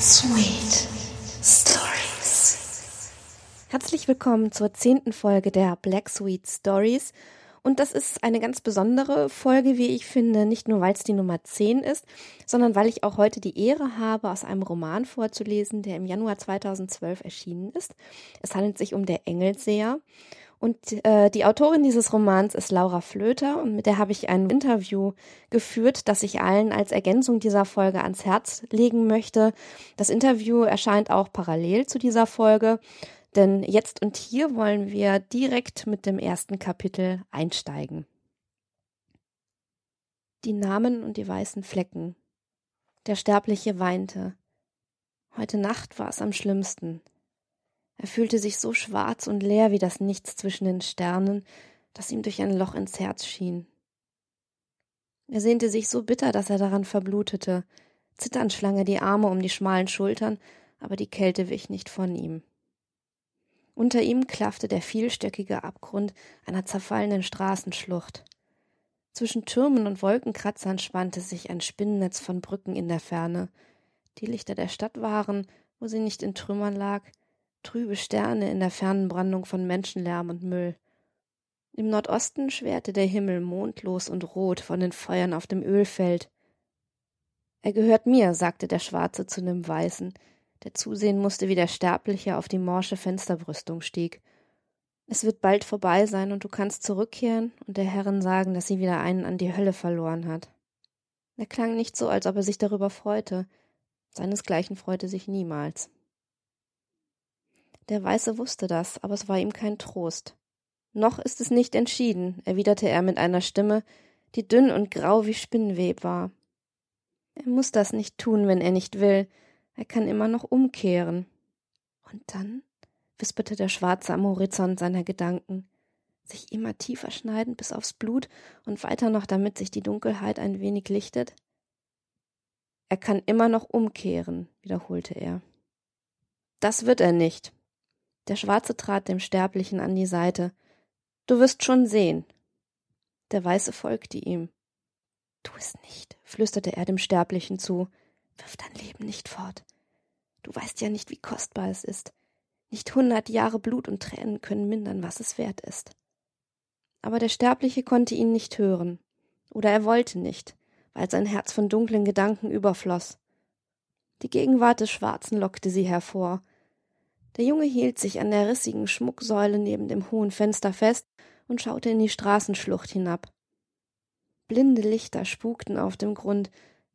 Sweet Stories. Herzlich willkommen zur zehnten Folge der Black Sweet Stories. Und das ist eine ganz besondere Folge, wie ich finde, nicht nur weil es die Nummer 10 ist, sondern weil ich auch heute die Ehre habe, aus einem Roman vorzulesen, der im Januar 2012 erschienen ist. Es handelt sich um Der Engelseher. Und äh, die Autorin dieses Romans ist Laura Flöter und mit der habe ich ein Interview geführt, das ich allen als Ergänzung dieser Folge ans Herz legen möchte. Das Interview erscheint auch parallel zu dieser Folge, denn jetzt und hier wollen wir direkt mit dem ersten Kapitel einsteigen. Die Namen und die weißen Flecken. Der Sterbliche weinte. Heute Nacht war es am schlimmsten. Er fühlte sich so schwarz und leer wie das Nichts zwischen den Sternen, das ihm durch ein Loch ins Herz schien. Er sehnte sich so bitter, dass er daran verblutete. Zitternd schlang er die Arme um die schmalen Schultern, aber die Kälte wich nicht von ihm. Unter ihm klaffte der vielstöckige Abgrund einer zerfallenen Straßenschlucht. Zwischen Türmen und Wolkenkratzern spannte sich ein Spinnennetz von Brücken in der Ferne. Die Lichter der Stadt waren, wo sie nicht in Trümmern lag, trübe Sterne in der fernen Brandung von Menschenlärm und Müll. Im Nordosten schwerte der Himmel mondlos und rot von den Feuern auf dem Ölfeld. Er gehört mir, sagte der Schwarze zu dem Weißen, der zusehen musste, wie der Sterbliche auf die morsche Fensterbrüstung stieg. Es wird bald vorbei sein und du kannst zurückkehren und der Herrin sagen, dass sie wieder einen an die Hölle verloren hat. Er klang nicht so, als ob er sich darüber freute. Seinesgleichen freute sich niemals. Der Weiße wusste das, aber es war ihm kein Trost. Noch ist es nicht entschieden, erwiderte er mit einer Stimme, die dünn und grau wie Spinnweb war. Er muss das nicht tun, wenn er nicht will. Er kann immer noch umkehren. Und dann, wisperte der Schwarze am Horizont seiner Gedanken, sich immer tiefer schneiden bis aufs Blut und weiter noch, damit sich die Dunkelheit ein wenig lichtet? Er kann immer noch umkehren, wiederholte er. Das wird er nicht, der Schwarze trat dem Sterblichen an die Seite. Du wirst schon sehen. Der Weiße folgte ihm. Tu es nicht, flüsterte er dem Sterblichen zu. Wirf dein Leben nicht fort. Du weißt ja nicht, wie kostbar es ist. Nicht hundert Jahre Blut und Tränen können mindern, was es wert ist. Aber der Sterbliche konnte ihn nicht hören. Oder er wollte nicht, weil sein Herz von dunklen Gedanken überfloß. Die Gegenwart des Schwarzen lockte sie hervor, der Junge hielt sich an der rissigen Schmucksäule neben dem hohen Fenster fest und schaute in die Straßenschlucht hinab. Blinde Lichter spukten auf dem Grund,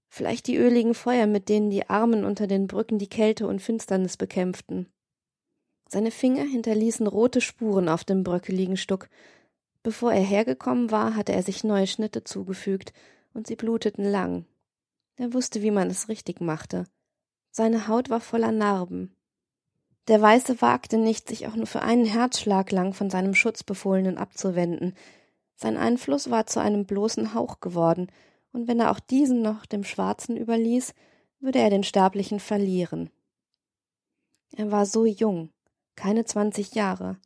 vielleicht die öligen Feuer, mit denen die Armen unter den Brücken die Kälte und Finsternis bekämpften. Seine Finger hinterließen rote Spuren auf dem bröckeligen Stuck. Bevor er hergekommen war, hatte er sich neue Schnitte zugefügt, und sie bluteten lang. Er wusste, wie man es richtig machte. Seine Haut war voller Narben, der Weiße wagte nicht, sich auch nur für einen Herzschlag lang von seinem Schutzbefohlenen abzuwenden. Sein Einfluss war zu einem bloßen Hauch geworden, und wenn er auch diesen noch dem Schwarzen überließ, würde er den Sterblichen verlieren. Er war so jung, keine zwanzig Jahre.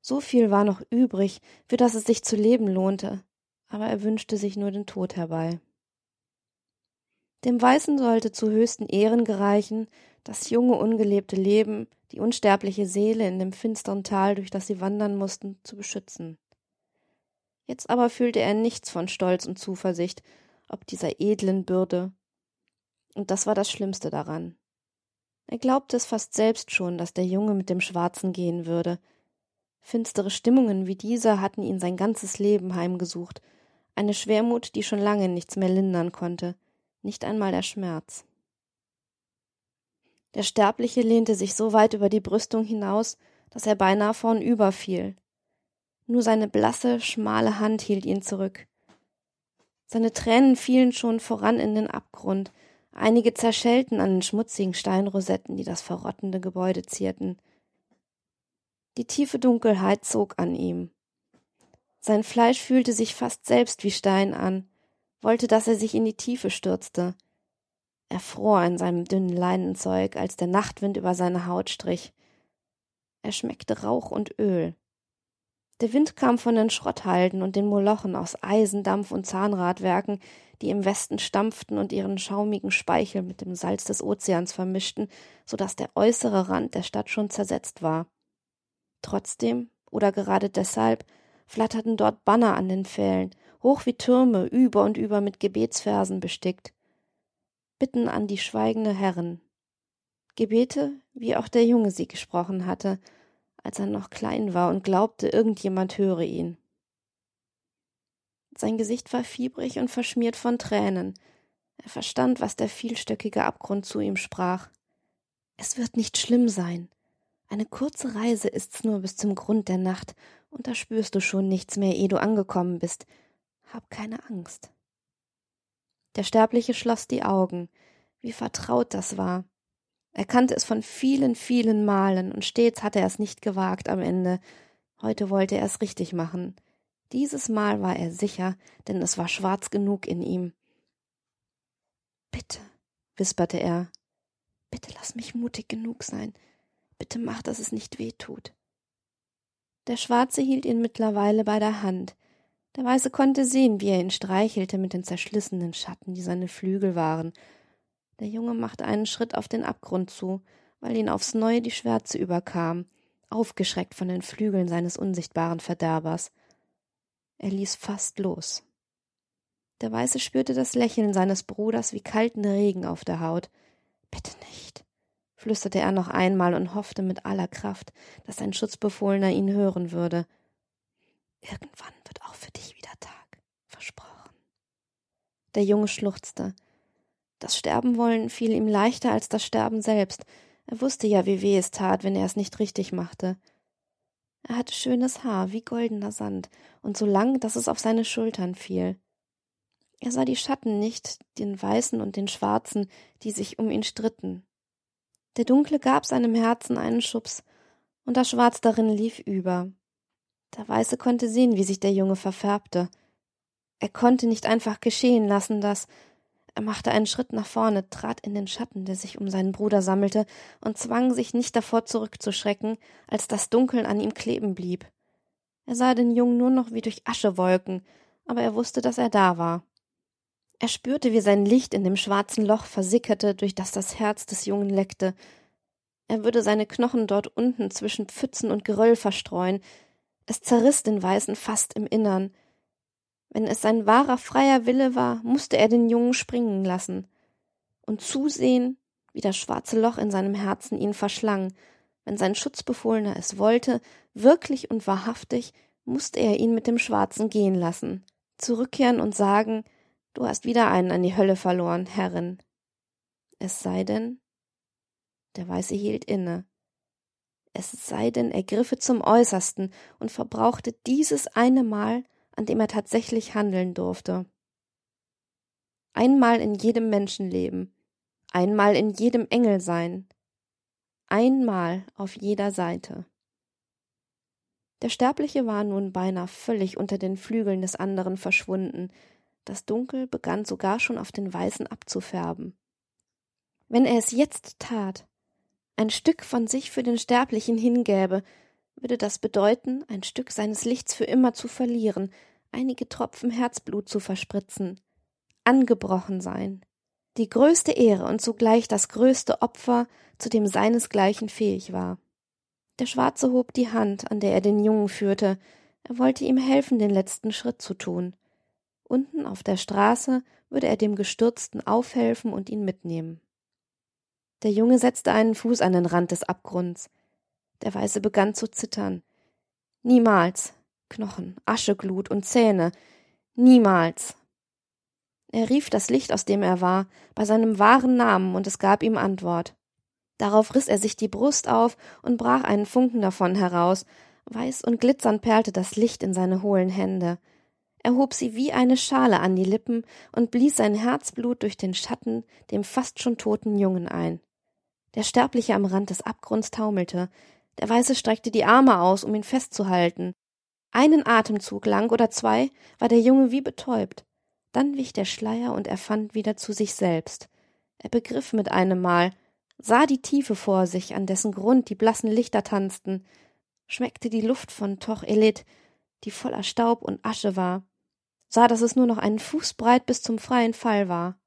So viel war noch übrig, für das es sich zu leben lohnte, aber er wünschte sich nur den Tod herbei. Dem Weißen sollte zu höchsten Ehren gereichen, das junge, ungelebte Leben, die unsterbliche Seele in dem finstern Tal, durch das sie wandern mussten, zu beschützen. Jetzt aber fühlte er nichts von Stolz und Zuversicht, ob dieser edlen Bürde. Und das war das Schlimmste daran. Er glaubte es fast selbst schon, dass der Junge mit dem Schwarzen gehen würde. Finstere Stimmungen wie dieser hatten ihn sein ganzes Leben heimgesucht, eine Schwermut, die schon lange nichts mehr lindern konnte, nicht einmal der Schmerz. Der Sterbliche lehnte sich so weit über die Brüstung hinaus, dass er beinahe vornüber fiel. Nur seine blasse, schmale Hand hielt ihn zurück. Seine Tränen fielen schon voran in den Abgrund, einige zerschellten an den schmutzigen Steinrosetten, die das verrottende Gebäude zierten. Die tiefe Dunkelheit zog an ihm. Sein Fleisch fühlte sich fast selbst wie Stein an, wollte, dass er sich in die Tiefe stürzte, er fror in seinem dünnen Leinenzeug, als der Nachtwind über seine Haut strich. Er schmeckte Rauch und Öl. Der Wind kam von den Schrotthalden und den Molochen aus Eisen, Dampf und Zahnradwerken, die im Westen stampften und ihren schaumigen Speichel mit dem Salz des Ozeans vermischten, so dass der äußere Rand der Stadt schon zersetzt war. Trotzdem, oder gerade deshalb, flatterten dort Banner an den Pfählen, hoch wie Türme, über und über mit Gebetsversen bestickt. Bitten an die schweigende Herrin. Gebete, wie auch der Junge sie gesprochen hatte, als er noch klein war und glaubte, irgendjemand höre ihn. Sein Gesicht war fiebrig und verschmiert von Tränen. Er verstand, was der vielstöckige Abgrund zu ihm sprach. Es wird nicht schlimm sein. Eine kurze Reise ist's nur bis zum Grund der Nacht, und da spürst du schon nichts mehr, ehe du angekommen bist. Hab keine Angst. Der Sterbliche schloss die Augen. Wie vertraut das war. Er kannte es von vielen, vielen Malen, und stets hatte er es nicht gewagt am Ende. Heute wollte er es richtig machen. Dieses Mal war er sicher, denn es war schwarz genug in ihm. Bitte, wisperte er, bitte lass mich mutig genug sein. Bitte mach, dass es nicht weh tut. Der Schwarze hielt ihn mittlerweile bei der Hand. Der Weiße konnte sehen, wie er ihn streichelte mit den zerschlissenen Schatten, die seine Flügel waren. Der Junge machte einen Schritt auf den Abgrund zu, weil ihn aufs neue die Schwärze überkam, aufgeschreckt von den Flügeln seines unsichtbaren Verderbers. Er ließ fast los. Der Weiße spürte das Lächeln seines Bruders wie kalten Regen auf der Haut. Bitte nicht, flüsterte er noch einmal und hoffte mit aller Kraft, dass sein Schutzbefohlener ihn hören würde. Irgendwann wird auch für dich wieder Tag, versprochen. Der Junge schluchzte. Das Sterbenwollen fiel ihm leichter als das Sterben selbst. Er wusste ja, wie weh es tat, wenn er es nicht richtig machte. Er hatte schönes Haar wie goldener Sand und so lang, dass es auf seine Schultern fiel. Er sah die Schatten nicht, den weißen und den schwarzen, die sich um ihn stritten. Der Dunkle gab seinem Herzen einen Schubs, und das Schwarz darin lief über. Der Weiße konnte sehen, wie sich der Junge verfärbte. Er konnte nicht einfach geschehen lassen, dass er machte einen Schritt nach vorne, trat in den Schatten, der sich um seinen Bruder sammelte, und zwang sich nicht davor zurückzuschrecken, als das Dunkeln an ihm kleben blieb. Er sah den Jungen nur noch wie durch Aschewolken, aber er wusste, dass er da war. Er spürte, wie sein Licht in dem schwarzen Loch versickerte, durch das das Herz des Jungen leckte. Er würde seine Knochen dort unten zwischen Pfützen und Geröll verstreuen. Es zerriss den Weißen fast im Innern. Wenn es sein wahrer freier Wille war, musste er den Jungen springen lassen und zusehen, wie das schwarze Loch in seinem Herzen ihn verschlang. Wenn sein Schutzbefohlener es wollte, wirklich und wahrhaftig, musste er ihn mit dem Schwarzen gehen lassen, zurückkehren und sagen, du hast wieder einen an die Hölle verloren, Herrin. Es sei denn, der Weiße hielt inne. Es sei denn, er griffe zum Äußersten und verbrauchte dieses eine Mal, an dem er tatsächlich handeln durfte. Einmal in jedem Menschenleben, einmal in jedem Engelsein, einmal auf jeder Seite. Der Sterbliche war nun beinahe völlig unter den Flügeln des anderen verschwunden, das Dunkel begann sogar schon auf den Weißen abzufärben. Wenn er es jetzt tat, ein Stück von sich für den Sterblichen hingäbe, würde das bedeuten, ein Stück seines Lichts für immer zu verlieren, einige Tropfen Herzblut zu verspritzen, angebrochen sein, die größte Ehre und zugleich das größte Opfer, zu dem seinesgleichen fähig war. Der Schwarze hob die Hand, an der er den Jungen führte, er wollte ihm helfen, den letzten Schritt zu tun. Unten auf der Straße würde er dem Gestürzten aufhelfen und ihn mitnehmen. Der Junge setzte einen Fuß an den Rand des Abgrunds. Der Weiße begann zu zittern. Niemals. Knochen, Ascheglut und Zähne. Niemals. Er rief das Licht, aus dem er war, bei seinem wahren Namen, und es gab ihm Antwort. Darauf riß er sich die Brust auf und brach einen Funken davon heraus. Weiß und glitzernd perlte das Licht in seine hohlen Hände. Er hob sie wie eine Schale an die Lippen und blies sein Herzblut durch den Schatten dem fast schon toten Jungen ein. Der Sterbliche am Rand des Abgrunds taumelte. Der Weiße streckte die Arme aus, um ihn festzuhalten. Einen Atemzug lang oder zwei war der Junge wie betäubt. Dann wich der Schleier und er fand wieder zu sich selbst. Er begriff mit einem Mal, sah die Tiefe vor sich, an dessen Grund die blassen Lichter tanzten, schmeckte die Luft von Toch Elit, die voller Staub und Asche war, sah, dass es nur noch einen Fuß breit bis zum freien Fall war.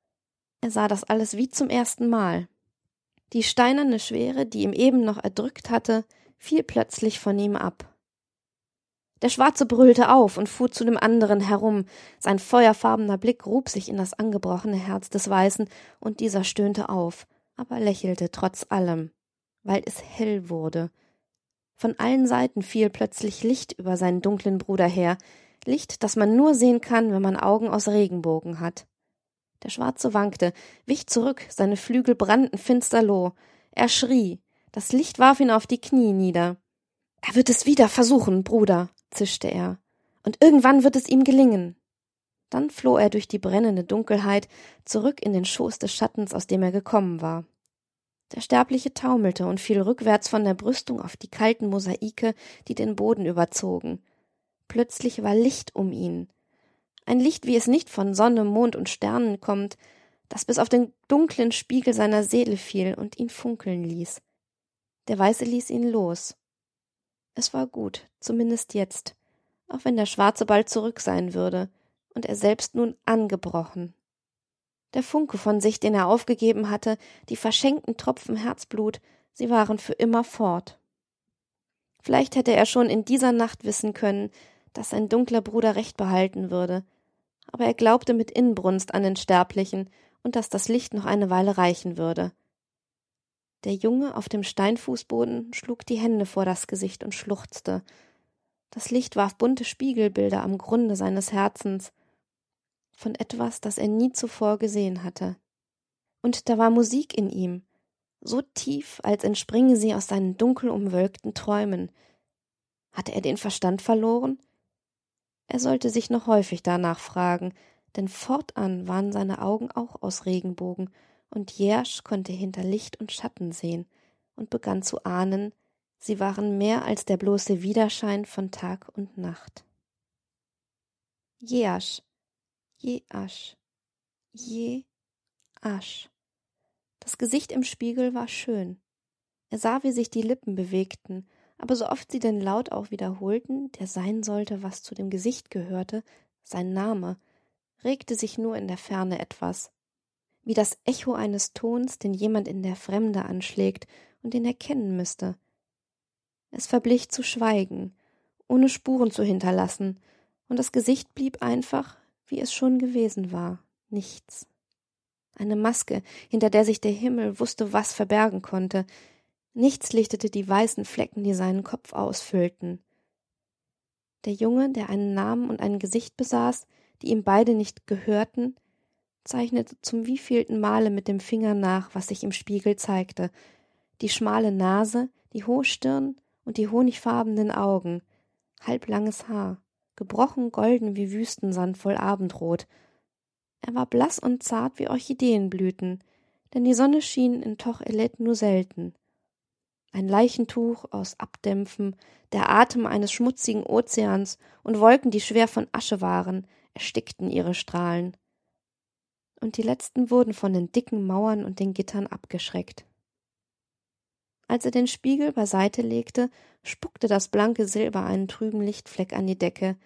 Er sah das alles wie zum ersten Mal. Die steinerne Schwere, die ihm eben noch erdrückt hatte, fiel plötzlich von ihm ab. Der Schwarze brüllte auf und fuhr zu dem anderen herum. Sein feuerfarbener Blick grub sich in das angebrochene Herz des Weißen, und dieser stöhnte auf, aber lächelte trotz allem, weil es hell wurde. Von allen Seiten fiel plötzlich Licht über seinen dunklen Bruder her, Licht, das man nur sehen kann, wenn man Augen aus Regenbogen hat. Der Schwarze wankte, wich zurück, seine Flügel brannten finsterloh. Er schrie, das Licht warf ihn auf die Knie nieder. Er wird es wieder versuchen, Bruder, zischte er. Und irgendwann wird es ihm gelingen. Dann floh er durch die brennende Dunkelheit zurück in den Schoß des Schattens, aus dem er gekommen war. Der Sterbliche taumelte und fiel rückwärts von der Brüstung auf die kalten Mosaike, die den Boden überzogen. Plötzlich war Licht um ihn. Ein Licht, wie es nicht von Sonne, Mond und Sternen kommt, das bis auf den dunklen Spiegel seiner Seele fiel und ihn funkeln ließ. Der Weiße ließ ihn los. Es war gut, zumindest jetzt, auch wenn der Schwarze bald zurück sein würde und er selbst nun angebrochen. Der Funke von sich, den er aufgegeben hatte, die verschenkten Tropfen Herzblut, sie waren für immer fort. Vielleicht hätte er schon in dieser Nacht wissen können, dass sein dunkler Bruder recht behalten würde, aber er glaubte mit Inbrunst an den Sterblichen und dass das Licht noch eine Weile reichen würde. Der Junge auf dem Steinfußboden schlug die Hände vor das Gesicht und schluchzte. Das Licht warf bunte Spiegelbilder am Grunde seines Herzens von etwas, das er nie zuvor gesehen hatte. Und da war Musik in ihm, so tief, als entspringe sie aus seinen dunkel umwölkten Träumen. Hatte er den Verstand verloren? Er sollte sich noch häufig danach fragen, denn fortan waren seine Augen auch aus Regenbogen und Jersch konnte hinter Licht und Schatten sehen und begann zu ahnen, sie waren mehr als der bloße Widerschein von Tag und Nacht. Jeasch, Jeasch, Jeasch. Das Gesicht im Spiegel war schön. Er sah, wie sich die Lippen bewegten, aber so oft sie den Laut auch wiederholten, der sein sollte, was zu dem Gesicht gehörte, sein Name, regte sich nur in der Ferne etwas wie das Echo eines Tons, den jemand in der Fremde anschlägt und den er kennen müsste. Es verblich zu schweigen, ohne Spuren zu hinterlassen, und das Gesicht blieb einfach, wie es schon gewesen war, nichts. Eine Maske, hinter der sich der Himmel wusste was verbergen konnte. Nichts lichtete die weißen Flecken, die seinen Kopf ausfüllten. Der Junge, der einen Namen und ein Gesicht besaß, die ihm beide nicht gehörten, zeichnete zum wievielten Male mit dem Finger nach, was sich im Spiegel zeigte. Die schmale Nase, die hohe Stirn und die honigfarbenen Augen, halblanges Haar, gebrochen golden wie Wüstensand voll Abendrot. Er war blass und zart wie Orchideenblüten, denn die Sonne schien in Toch Elet nur selten. Ein Leichentuch aus Abdämpfen, der Atem eines schmutzigen Ozeans und Wolken, die schwer von Asche waren, erstickten ihre Strahlen und die letzten wurden von den dicken Mauern und den Gittern abgeschreckt. Als er den Spiegel beiseite legte, spuckte das blanke Silber einen trüben Lichtfleck an die Decke.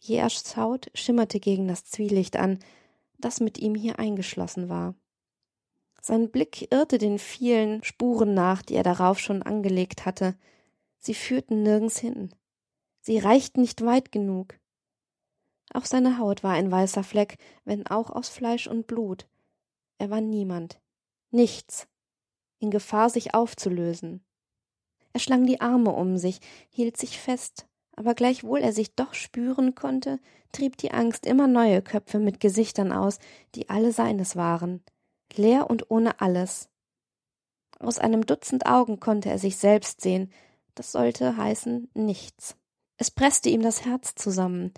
Jeaschs Haut schimmerte gegen das Zwielicht an, das mit ihm hier eingeschlossen war. Sein Blick irrte den vielen Spuren nach, die er darauf schon angelegt hatte. Sie führten nirgends hin. Sie reichten nicht weit genug. Auch seine Haut war ein weißer Fleck, wenn auch aus Fleisch und Blut. Er war niemand, nichts, in Gefahr, sich aufzulösen. Er schlang die Arme um sich, hielt sich fest, aber gleichwohl er sich doch spüren konnte, trieb die Angst immer neue Köpfe mit Gesichtern aus, die alle seines waren, leer und ohne alles. Aus einem Dutzend Augen konnte er sich selbst sehen, das sollte heißen nichts. Es presste ihm das Herz zusammen,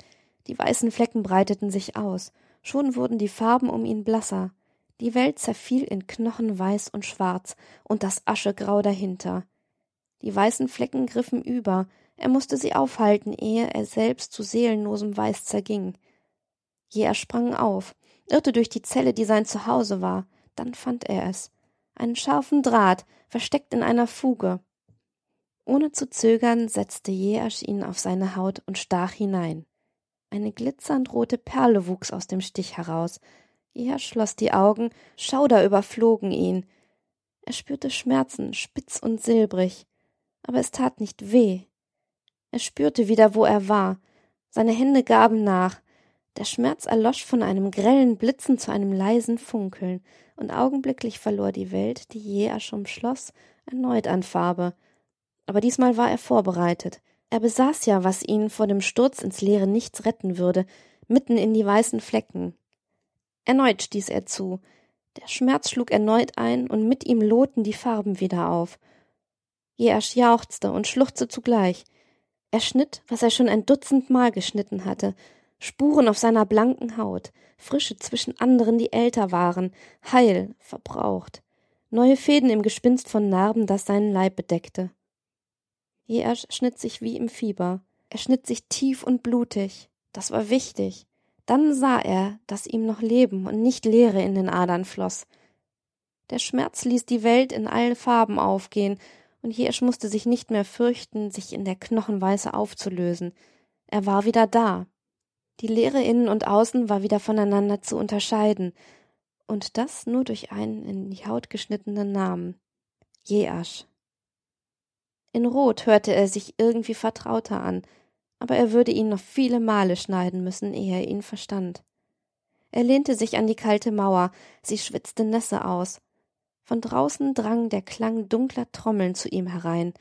die weißen Flecken breiteten sich aus, schon wurden die Farben um ihn blasser, die Welt zerfiel in Knochenweiß und Schwarz und das Aschegrau dahinter. Die weißen Flecken griffen über, er musste sie aufhalten, ehe er selbst zu seelenlosem Weiß zerging. Je er sprang auf, irrte durch die Zelle, die sein Zuhause war, dann fand er es. Einen scharfen Draht, versteckt in einer Fuge. Ohne zu zögern setzte Jeasch ihn auf seine Haut und stach hinein. Eine glitzernd rote Perle wuchs aus dem Stich heraus. Er schloss die Augen, Schauder überflogen ihn. Er spürte Schmerzen, spitz und silbrig. aber es tat nicht weh. Er spürte wieder, wo er war. Seine Hände gaben nach. Der Schmerz erlosch von einem grellen Blitzen zu einem leisen Funkeln, und augenblicklich verlor die Welt, die Jeasch umschloss, erneut an Farbe. Aber diesmal war er vorbereitet. Er besaß ja, was ihn vor dem Sturz ins leere Nichts retten würde, mitten in die weißen Flecken. Erneut stieß er zu. Der Schmerz schlug erneut ein, und mit ihm lohten die Farben wieder auf. Jeasch jauchzte und schluchzte zugleich. Er schnitt, was er schon ein Dutzend Mal geschnitten hatte, Spuren auf seiner blanken Haut, Frische zwischen anderen, die älter waren, heil, verbraucht, neue Fäden im Gespinst von Narben, das seinen Leib bedeckte. Jeasch schnitt sich wie im Fieber. Er schnitt sich tief und blutig. Das war wichtig. Dann sah er, dass ihm noch Leben und nicht Leere in den Adern floss. Der Schmerz ließ die Welt in allen Farben aufgehen, und Jesch musste sich nicht mehr fürchten, sich in der Knochenweiße aufzulösen. Er war wieder da. Die Leere innen und außen war wieder voneinander zu unterscheiden, und das nur durch einen in die Haut geschnittenen Namen. Jeasch. In Rot hörte er sich irgendwie vertrauter an, aber er würde ihn noch viele Male schneiden müssen, ehe er ihn verstand. Er lehnte sich an die kalte Mauer, sie schwitzte Nässe aus. Von draußen drang der Klang dunkler Trommeln zu ihm herein.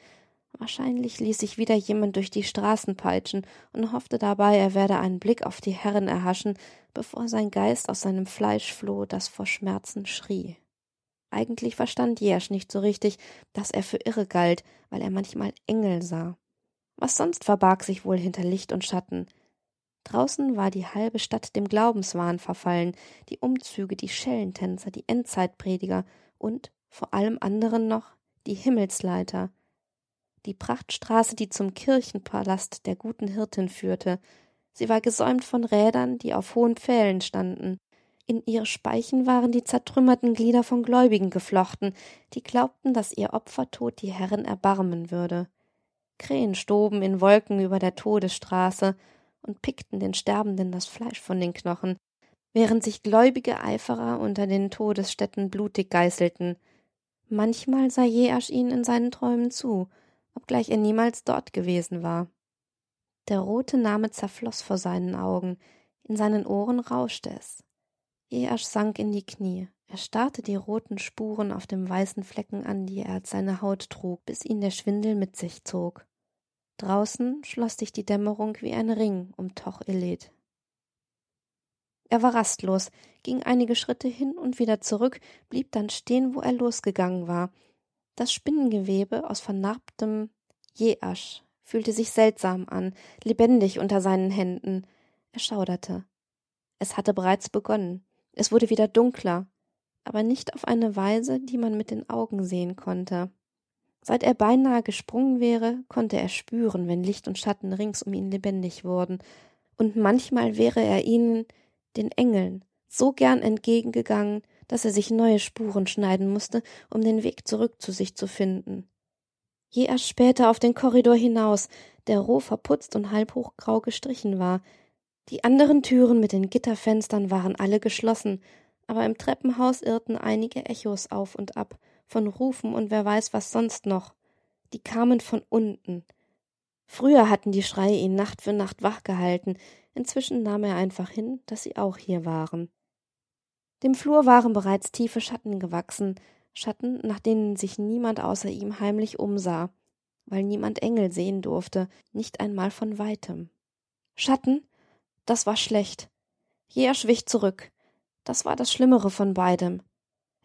Wahrscheinlich ließ sich wieder jemand durch die Straßen peitschen und hoffte dabei, er werde einen Blick auf die Herren erhaschen, bevor sein Geist aus seinem Fleisch floh, das vor Schmerzen schrie. Eigentlich verstand Jersch nicht so richtig, dass er für irre galt, weil er manchmal Engel sah. Was sonst verbarg sich wohl hinter Licht und Schatten? Draußen war die halbe Stadt dem Glaubenswahn verfallen, die Umzüge, die Schellentänzer, die Endzeitprediger und vor allem anderen noch die Himmelsleiter, die Prachtstraße, die zum Kirchenpalast der guten Hirtin führte. Sie war gesäumt von Rädern, die auf hohen Pfählen standen. In ihre Speichen waren die zertrümmerten Glieder von Gläubigen geflochten, die glaubten, dass ihr Opfertod die Herren erbarmen würde. Krähen stoben in Wolken über der Todesstraße und pickten den Sterbenden das Fleisch von den Knochen, während sich gläubige Eiferer unter den Todesstätten blutig geißelten. Manchmal sah Jeasch ihnen in seinen Träumen zu, obgleich er niemals dort gewesen war. Der rote Name zerfloß vor seinen Augen, in seinen Ohren rauschte es. Jeasch sank in die Knie. Er starrte die roten Spuren auf dem weißen Flecken an, die er als seine Haut trug, bis ihn der Schwindel mit sich zog. Draußen schloss sich die Dämmerung wie ein Ring um Toch Elet. Er war rastlos, ging einige Schritte hin und wieder zurück, blieb dann stehen, wo er losgegangen war. Das Spinnengewebe aus vernarbtem Jeasch fühlte sich seltsam an, lebendig unter seinen Händen. Er schauderte. Es hatte bereits begonnen. Es wurde wieder dunkler, aber nicht auf eine Weise, die man mit den Augen sehen konnte. Seit er beinahe gesprungen wäre, konnte er spüren, wenn Licht und Schatten rings um ihn lebendig wurden, und manchmal wäre er ihnen den Engeln, so gern entgegengegangen, dass er sich neue Spuren schneiden musste, um den Weg zurück zu sich zu finden. Je erst später auf den Korridor hinaus, der roh verputzt und halb hochgrau gestrichen war. Die anderen Türen mit den Gitterfenstern waren alle geschlossen, aber im Treppenhaus irrten einige Echos auf und ab, von Rufen und wer weiß was sonst noch. Die kamen von unten. Früher hatten die Schreie ihn Nacht für Nacht wachgehalten, Inzwischen nahm er einfach hin, dass sie auch hier waren. Dem Flur waren bereits tiefe Schatten gewachsen, Schatten, nach denen sich niemand außer ihm heimlich umsah, weil niemand Engel sehen durfte, nicht einmal von weitem. Schatten? Das war schlecht. Jeher schwich zurück. Das war das Schlimmere von beidem.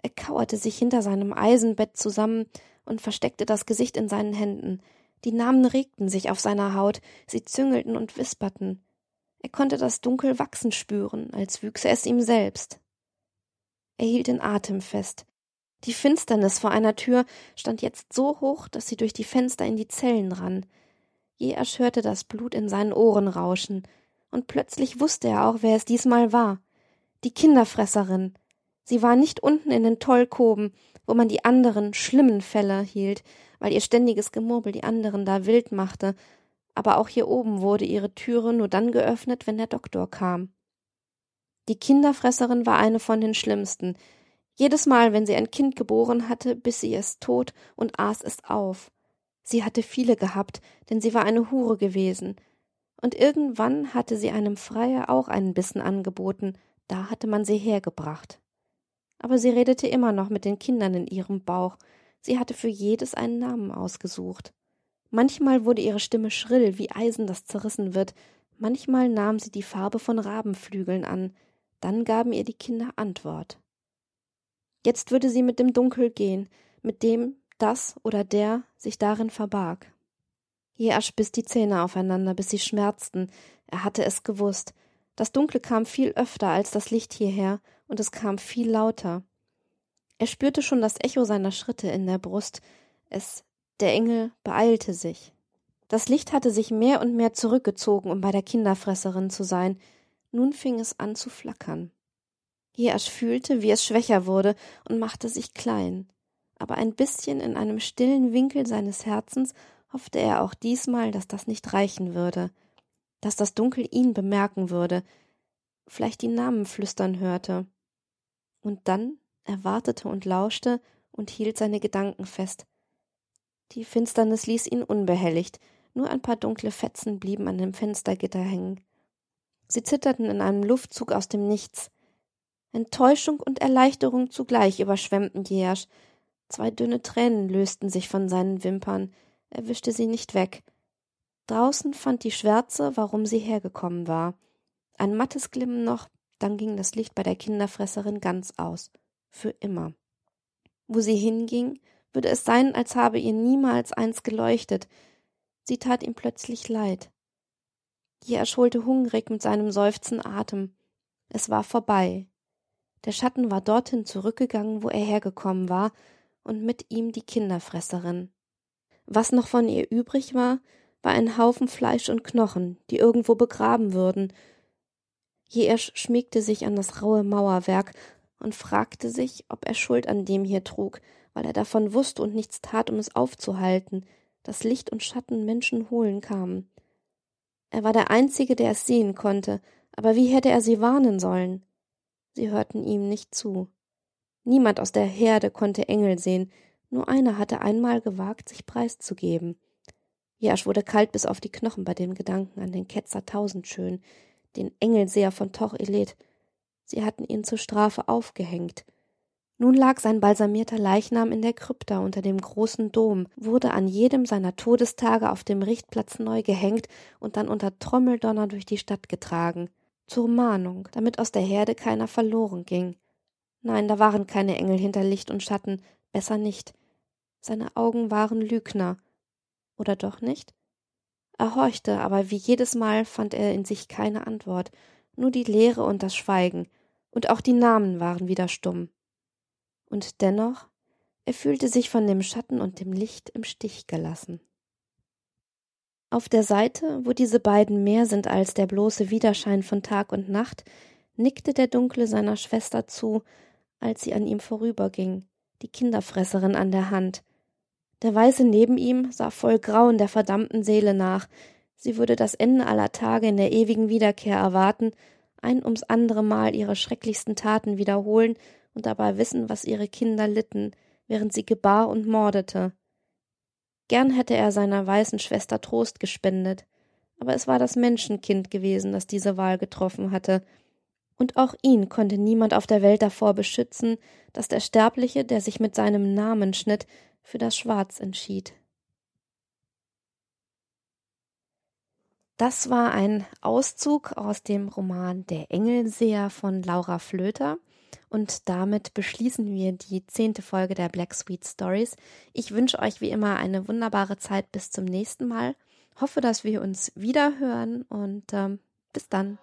Er kauerte sich hinter seinem Eisenbett zusammen und versteckte das Gesicht in seinen Händen. Die Namen regten sich auf seiner Haut, sie züngelten und wisperten. Er konnte das Dunkel wachsen spüren, als wüchse es ihm selbst. Er hielt den Atem fest. Die Finsternis vor einer Tür stand jetzt so hoch, dass sie durch die Fenster in die Zellen rann. Jeasch hörte das Blut in seinen Ohren rauschen, und plötzlich wusste er auch, wer es diesmal war. Die Kinderfresserin. Sie war nicht unten in den Tollkoben, wo man die anderen schlimmen Fälle hielt, weil ihr ständiges Gemurmel die anderen da wild machte, aber auch hier oben wurde ihre Türe nur dann geöffnet, wenn der Doktor kam. Die Kinderfresserin war eine von den schlimmsten. Jedes Mal, wenn sie ein Kind geboren hatte, biss sie es tot und aß es auf. Sie hatte viele gehabt, denn sie war eine Hure gewesen. Und irgendwann hatte sie einem Freier auch einen Bissen angeboten, da hatte man sie hergebracht. Aber sie redete immer noch mit den Kindern in ihrem Bauch, sie hatte für jedes einen Namen ausgesucht. Manchmal wurde ihre Stimme schrill, wie Eisen, das zerrissen wird, manchmal nahm sie die Farbe von Rabenflügeln an, dann gaben ihr die Kinder Antwort. Jetzt würde sie mit dem Dunkel gehen, mit dem das oder der sich darin verbarg. Jeasch biss die Zähne aufeinander, bis sie schmerzten. Er hatte es gewusst. Das Dunkle kam viel öfter als das Licht hierher, und es kam viel lauter. Er spürte schon das Echo seiner Schritte in der Brust. Es, der Engel, beeilte sich. Das Licht hatte sich mehr und mehr zurückgezogen, um bei der Kinderfresserin zu sein. Nun fing es an zu flackern. Jeasch fühlte, wie es schwächer wurde und machte sich klein. Aber ein bisschen in einem stillen Winkel seines Herzens hoffte er auch diesmal, dass das nicht reichen würde, dass das Dunkel ihn bemerken würde, vielleicht die Namen flüstern hörte. Und dann er wartete und lauschte und hielt seine Gedanken fest. Die Finsternis ließ ihn unbehelligt, nur ein paar dunkle Fetzen blieben an dem Fenstergitter hängen. Sie zitterten in einem Luftzug aus dem Nichts. Enttäuschung und Erleichterung zugleich überschwemmten Jeasch. Zwei dünne Tränen lösten sich von seinen Wimpern. Er wischte sie nicht weg. Draußen fand die Schwärze, warum sie hergekommen war. Ein mattes Glimmen noch, dann ging das Licht bei der Kinderfresserin ganz aus. Für immer. Wo sie hinging, würde es sein, als habe ihr niemals eins geleuchtet. Sie tat ihm plötzlich leid. Jeasch holte hungrig mit seinem Seufzen Atem. Es war vorbei. Der Schatten war dorthin zurückgegangen, wo er hergekommen war, und mit ihm die Kinderfresserin. Was noch von ihr übrig war, war ein Haufen Fleisch und Knochen, die irgendwo begraben würden. Jeesch schmiegte sich an das raue Mauerwerk und fragte sich, ob er Schuld an dem hier trug, weil er davon wusste und nichts tat, um es aufzuhalten, dass Licht und Schatten Menschen holen kamen. Er war der Einzige, der es sehen konnte, aber wie hätte er sie warnen sollen? Sie hörten ihm nicht zu. Niemand aus der Herde konnte Engel sehen, nur einer hatte einmal gewagt, sich preiszugeben. Jasch wurde kalt bis auf die Knochen bei dem Gedanken an den Ketzer Tausendschön, den Engelseher von Toch Elet. Sie hatten ihn zur Strafe aufgehängt. Nun lag sein balsamierter Leichnam in der Krypta unter dem großen Dom, wurde an jedem seiner Todestage auf dem Richtplatz neu gehängt und dann unter Trommeldonner durch die Stadt getragen zur Mahnung, damit aus der Herde keiner verloren ging. Nein, da waren keine Engel hinter Licht und Schatten, besser nicht. Seine Augen waren Lügner. Oder doch nicht? Er horchte, aber wie jedes Mal fand er in sich keine Antwort, nur die Leere und das Schweigen, und auch die Namen waren wieder stumm. Und dennoch, er fühlte sich von dem Schatten und dem Licht im Stich gelassen. Auf der Seite, wo diese beiden mehr sind als der bloße Widerschein von Tag und Nacht, nickte der Dunkle seiner Schwester zu, als sie an ihm vorüberging, die Kinderfresserin an der Hand. Der Weiße neben ihm sah voll Grauen der verdammten Seele nach, sie würde das Ende aller Tage in der ewigen Wiederkehr erwarten, ein ums andere Mal ihre schrecklichsten Taten wiederholen und dabei wissen, was ihre Kinder litten, während sie gebar und mordete. Gern hätte er seiner weißen Schwester Trost gespendet, aber es war das Menschenkind gewesen, das diese Wahl getroffen hatte, und auch ihn konnte niemand auf der Welt davor beschützen, dass der Sterbliche, der sich mit seinem Namen schnitt, für das Schwarz entschied. Das war ein Auszug aus dem Roman Der Engelseher von Laura Flöter. Und damit beschließen wir die zehnte Folge der Black Sweet Stories. Ich wünsche euch wie immer eine wunderbare Zeit bis zum nächsten Mal. Hoffe, dass wir uns wieder hören und ähm, bis dann.